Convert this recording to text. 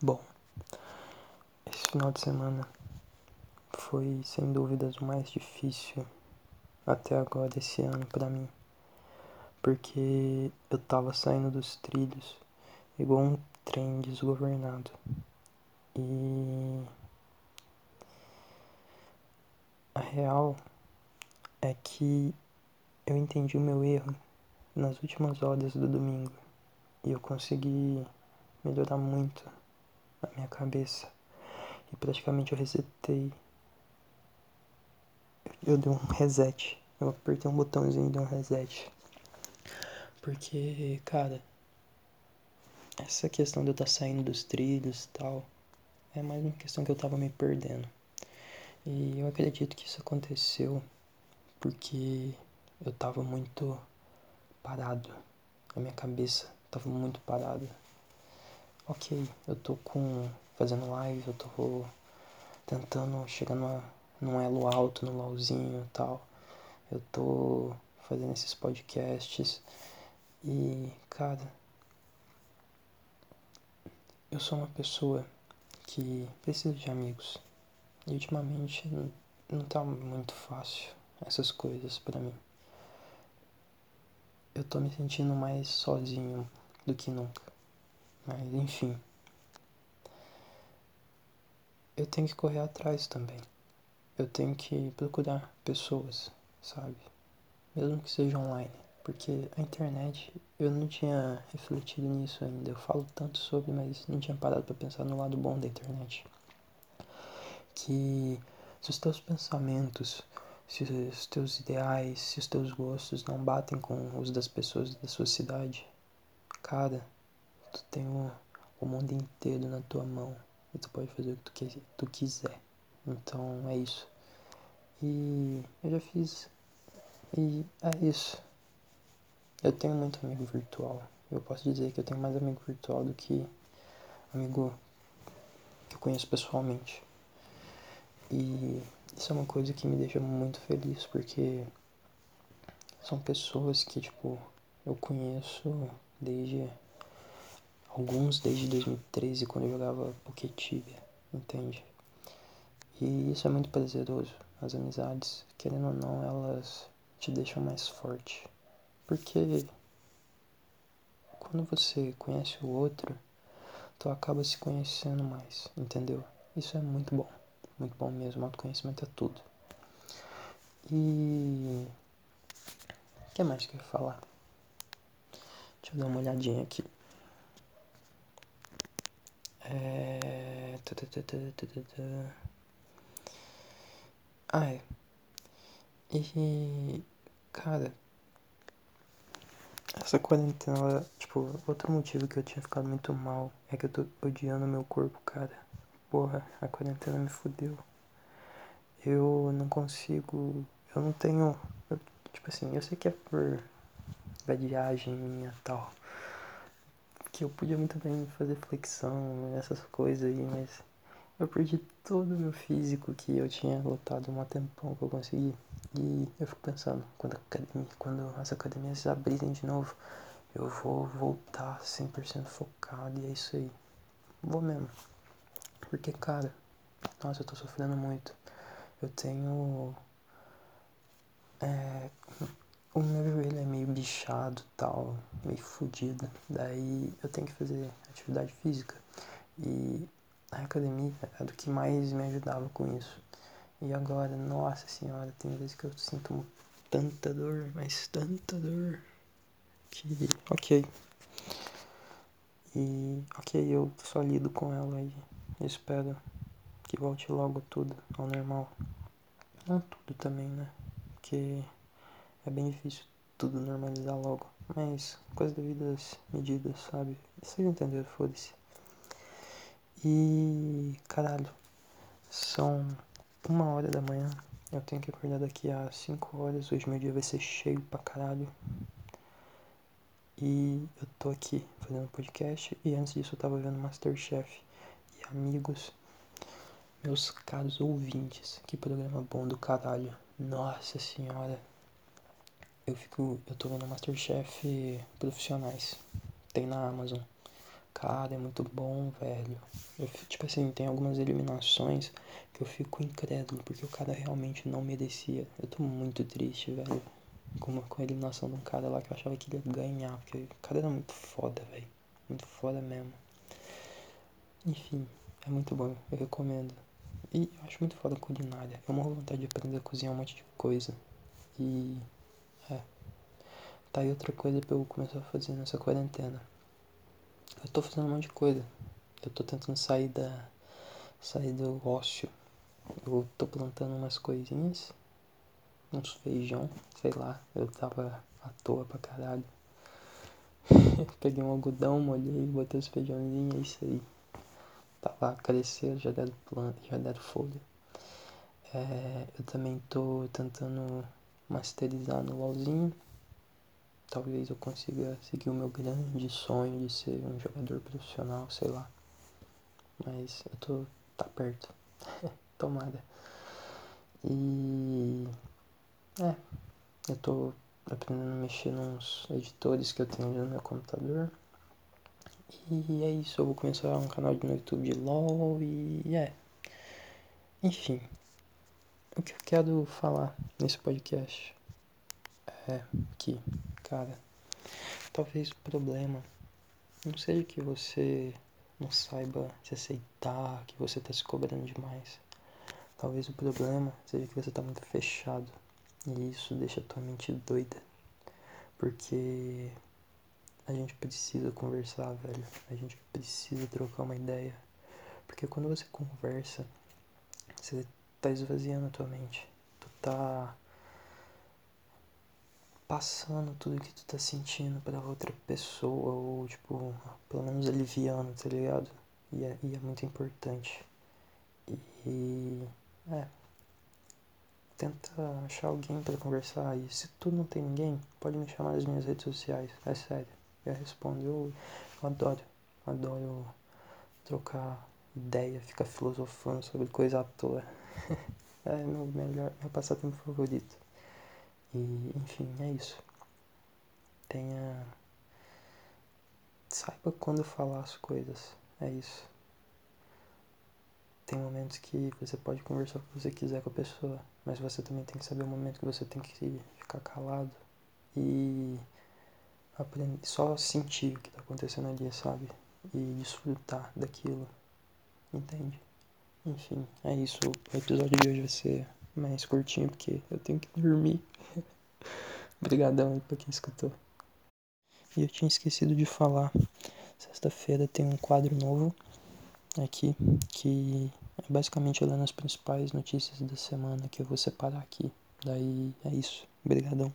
Bom, esse final de semana foi sem dúvidas o mais difícil até agora esse ano para mim, porque eu tava saindo dos trilhos igual um trem desgovernado. E a real é que eu entendi o meu erro nas últimas horas do domingo e eu consegui melhorar muito na minha cabeça. E praticamente eu resetei. Eu, dei um reset. Eu apertei um botãozinho e dei um reset. Porque, cara, essa questão de eu estar saindo dos trilhos e tal, é mais uma questão que eu tava me perdendo. E eu acredito que isso aconteceu porque eu tava muito parado. A minha cabeça tava muito parada ok, eu tô com. fazendo live, eu tô tentando chegar numa, num elo alto no LOLzinho e tal. Eu tô fazendo esses podcasts e, cara, eu sou uma pessoa que precisa de amigos. E ultimamente não, tá muito fácil essas coisas para mim. Eu tô me sentindo mais sozinho do que nunca. Mas enfim. Eu tenho que correr atrás também. Eu tenho que procurar pessoas, sabe? Mesmo que seja online. Porque a internet, eu não tinha refletido nisso ainda. Eu falo tanto sobre, mas não tinha parado para pensar no lado bom da internet. Que se os teus pensamentos, se os teus ideais, se os teus gostos não batem com os das pessoas da sua cidade, cara, Tu tem o, o mundo inteiro na tua mão e tu pode fazer o que tu, que, tu quiser. Então é isso. E eu já fiz. E é isso. Eu tenho muito amigo virtual. Eu posso dizer que eu tenho mais amigo virtual do que amigo que eu conheço pessoalmente. E isso é uma coisa que me deixa muito feliz porque são pessoas que, tipo, eu conheço desde alguns desde 2013, quando eu jogava Poketibia, entende? E isso é muito prazeroso. As amizades, querendo ou não, elas te deixam mais forte. Porque quando você conhece o outro, tu acaba se conhecendo mais, entendeu? Isso é muito bom, muito bom mesmo. Autoconhecimento é tudo. E. O que mais que eu ia falar? Deixa eu dar uma olhadinha aqui. É... Ah, é. E. Cara. Essa quarentena, tipo, outro motivo que eu tinha ficado muito mal é que eu tô odiando meu corpo, cara. Porra, a quarentena me fudeu. Eu não consigo. Eu não tenho. Eu, tipo assim, eu sei que é por viagem minha tal que eu podia muito bem fazer flexão, essas coisas aí, mas eu perdi todo o meu físico que eu tinha lutado um tempão que eu consegui. E eu fico pensando, quando, academia, quando as academias abrirem de novo, eu vou voltar 100% focado e é isso aí. Vou mesmo. Porque, cara, nossa, eu tô sofrendo muito. Eu tenho. É, o meu joelho é meio bichado tal, meio fodido. Daí eu tenho que fazer atividade física. E a academia é do que mais me ajudava com isso. E agora, nossa senhora, tem vezes que eu sinto tanta dor, mas tanta dor. Que. Ok. E. Ok, eu só lido com ela e espero que volte logo tudo ao normal. Não tudo também, né? Porque é bem difícil tudo normalizar logo. Mas coisas devidas medidas, sabe? Vocês entenderam, foda-se. E caralho, são uma hora da manhã. Eu tenho que acordar daqui a 5 horas. Hoje meu dia vai ser cheio pra caralho. E eu tô aqui fazendo podcast. E antes disso eu tava vendo Masterchef. E amigos, meus caros ouvintes, que programa bom do caralho. Nossa senhora, eu fico. Eu tô vendo Masterchef profissionais. Tem na Amazon. Cara, é muito bom, velho. Eu, tipo assim, tem algumas eliminações que eu fico incrédulo, porque o cara realmente não merecia. Eu tô muito triste, velho. Com, com a eliminação de um cara lá que eu achava que ia ganhar, porque o cara era muito foda, velho. Muito foda mesmo. Enfim, é muito bom, eu recomendo. E eu acho muito foda a culinária. Eu morro vontade de aprender a cozinhar um monte de coisa. E. Tá aí outra coisa pra eu começar a fazer nessa quarentena. Eu tô fazendo um monte de coisa. Eu tô tentando sair da. sair do ócio. Eu tô plantando umas coisinhas. Uns feijão, sei lá. Eu tava à toa pra caralho. Peguei um algodão, molhei, botei os feijãozinhos, é isso aí. Tá lá, já deram planta, já deram folha. É, eu também tô tentando masterizar no LOLzinho. Talvez eu consiga seguir o meu grande sonho de ser um jogador profissional, sei lá. Mas eu tô. tá perto. Tomada. E. É. Eu tô aprendendo a mexer nos editores que eu tenho no meu computador. E é isso, eu vou começar um canal no YouTube de LOL e é. Enfim. O que eu quero falar nesse podcast é que, cara, talvez o problema não seja que você não saiba se aceitar, que você tá se cobrando demais. Talvez o problema seja que você tá muito fechado e isso deixa a tua mente doida. Porque a gente precisa conversar, velho. A gente precisa trocar uma ideia. Porque quando você conversa, você tá esvaziando a tua mente. Tu tá passando tudo que tu tá sentindo pra outra pessoa, ou tipo, pelo menos aliviando, tá ligado? E é, e é muito importante. E. É. Tenta achar alguém para conversar. E se tu não tem ninguém, pode me chamar nas minhas redes sociais. É sério. Eu respondo. Eu, eu adoro. Adoro trocar ideia, ficar filosofando sobre coisa à toa. é meu melhor, meu passatempo favorito. E, enfim, é isso. Tenha. Saiba quando falar as coisas. É isso. Tem momentos que você pode conversar o que você quiser com a pessoa, mas você também tem que saber o momento que você tem que ficar calado e aprender, só sentir o que está acontecendo ali, sabe? E desfrutar daquilo. Entende? Enfim, é isso. O episódio de hoje vai ser mais curtinho porque eu tenho que dormir. Obrigadão aí pra quem escutou. E eu tinha esquecido de falar. Sexta-feira tem um quadro novo aqui que é basicamente olhando as principais notícias da semana que eu vou separar aqui. Daí é isso. Obrigadão.